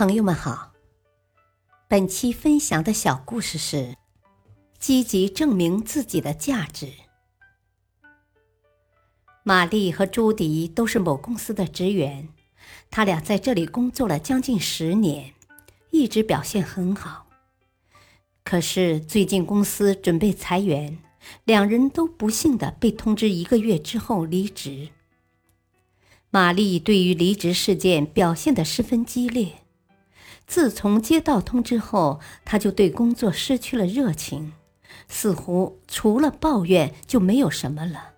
朋友们好，本期分享的小故事是：积极证明自己的价值。玛丽和朱迪都是某公司的职员，他俩在这里工作了将近十年，一直表现很好。可是最近公司准备裁员，两人都不幸的被通知一个月之后离职。玛丽对于离职事件表现得十分激烈。自从接到通知后，他就对工作失去了热情，似乎除了抱怨就没有什么了。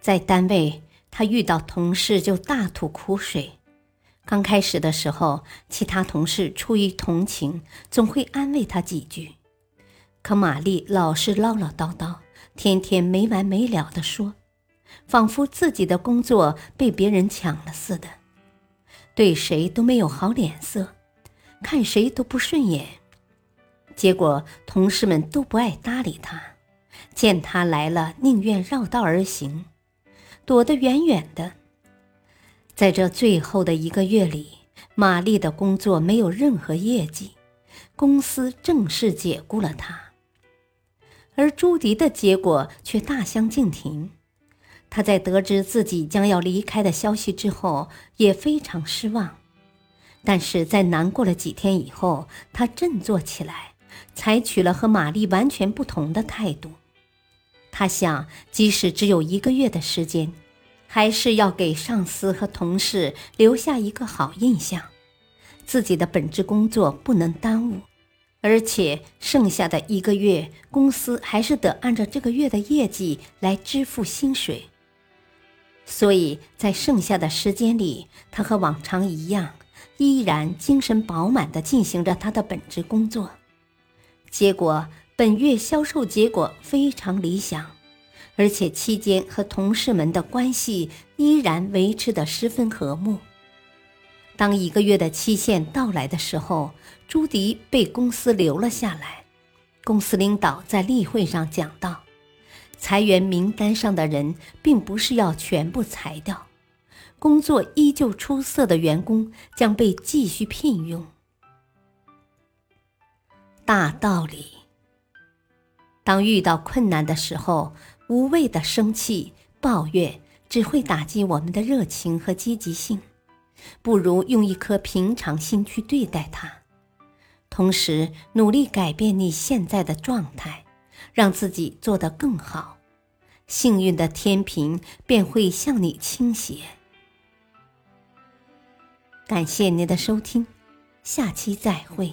在单位，他遇到同事就大吐苦水。刚开始的时候，其他同事出于同情，总会安慰他几句，可玛丽老是唠唠叨叨，天天没完没了地说，仿佛自己的工作被别人抢了似的，对谁都没有好脸色。看谁都不顺眼，结果同事们都不爱搭理他，见他来了，宁愿绕道而行，躲得远远的。在这最后的一个月里，玛丽的工作没有任何业绩，公司正式解雇了她。而朱迪的结果却大相径庭，他在得知自己将要离开的消息之后，也非常失望。但是在难过了几天以后，他振作起来，采取了和玛丽完全不同的态度。他想，即使只有一个月的时间，还是要给上司和同事留下一个好印象。自己的本职工作不能耽误，而且剩下的一个月，公司还是得按照这个月的业绩来支付薪水。所以在剩下的时间里，他和往常一样。依然精神饱满地进行着他的本职工作，结果本月销售结果非常理想，而且期间和同事们的关系依然维持得十分和睦。当一个月的期限到来的时候，朱迪被公司留了下来。公司领导在例会上讲到，裁员名单上的人并不是要全部裁掉。工作依旧出色的员工将被继续聘用。大道理：当遇到困难的时候，无谓的生气抱怨只会打击我们的热情和积极性，不如用一颗平常心去对待它，同时努力改变你现在的状态，让自己做得更好，幸运的天平便会向你倾斜。感谢您的收听，下期再会。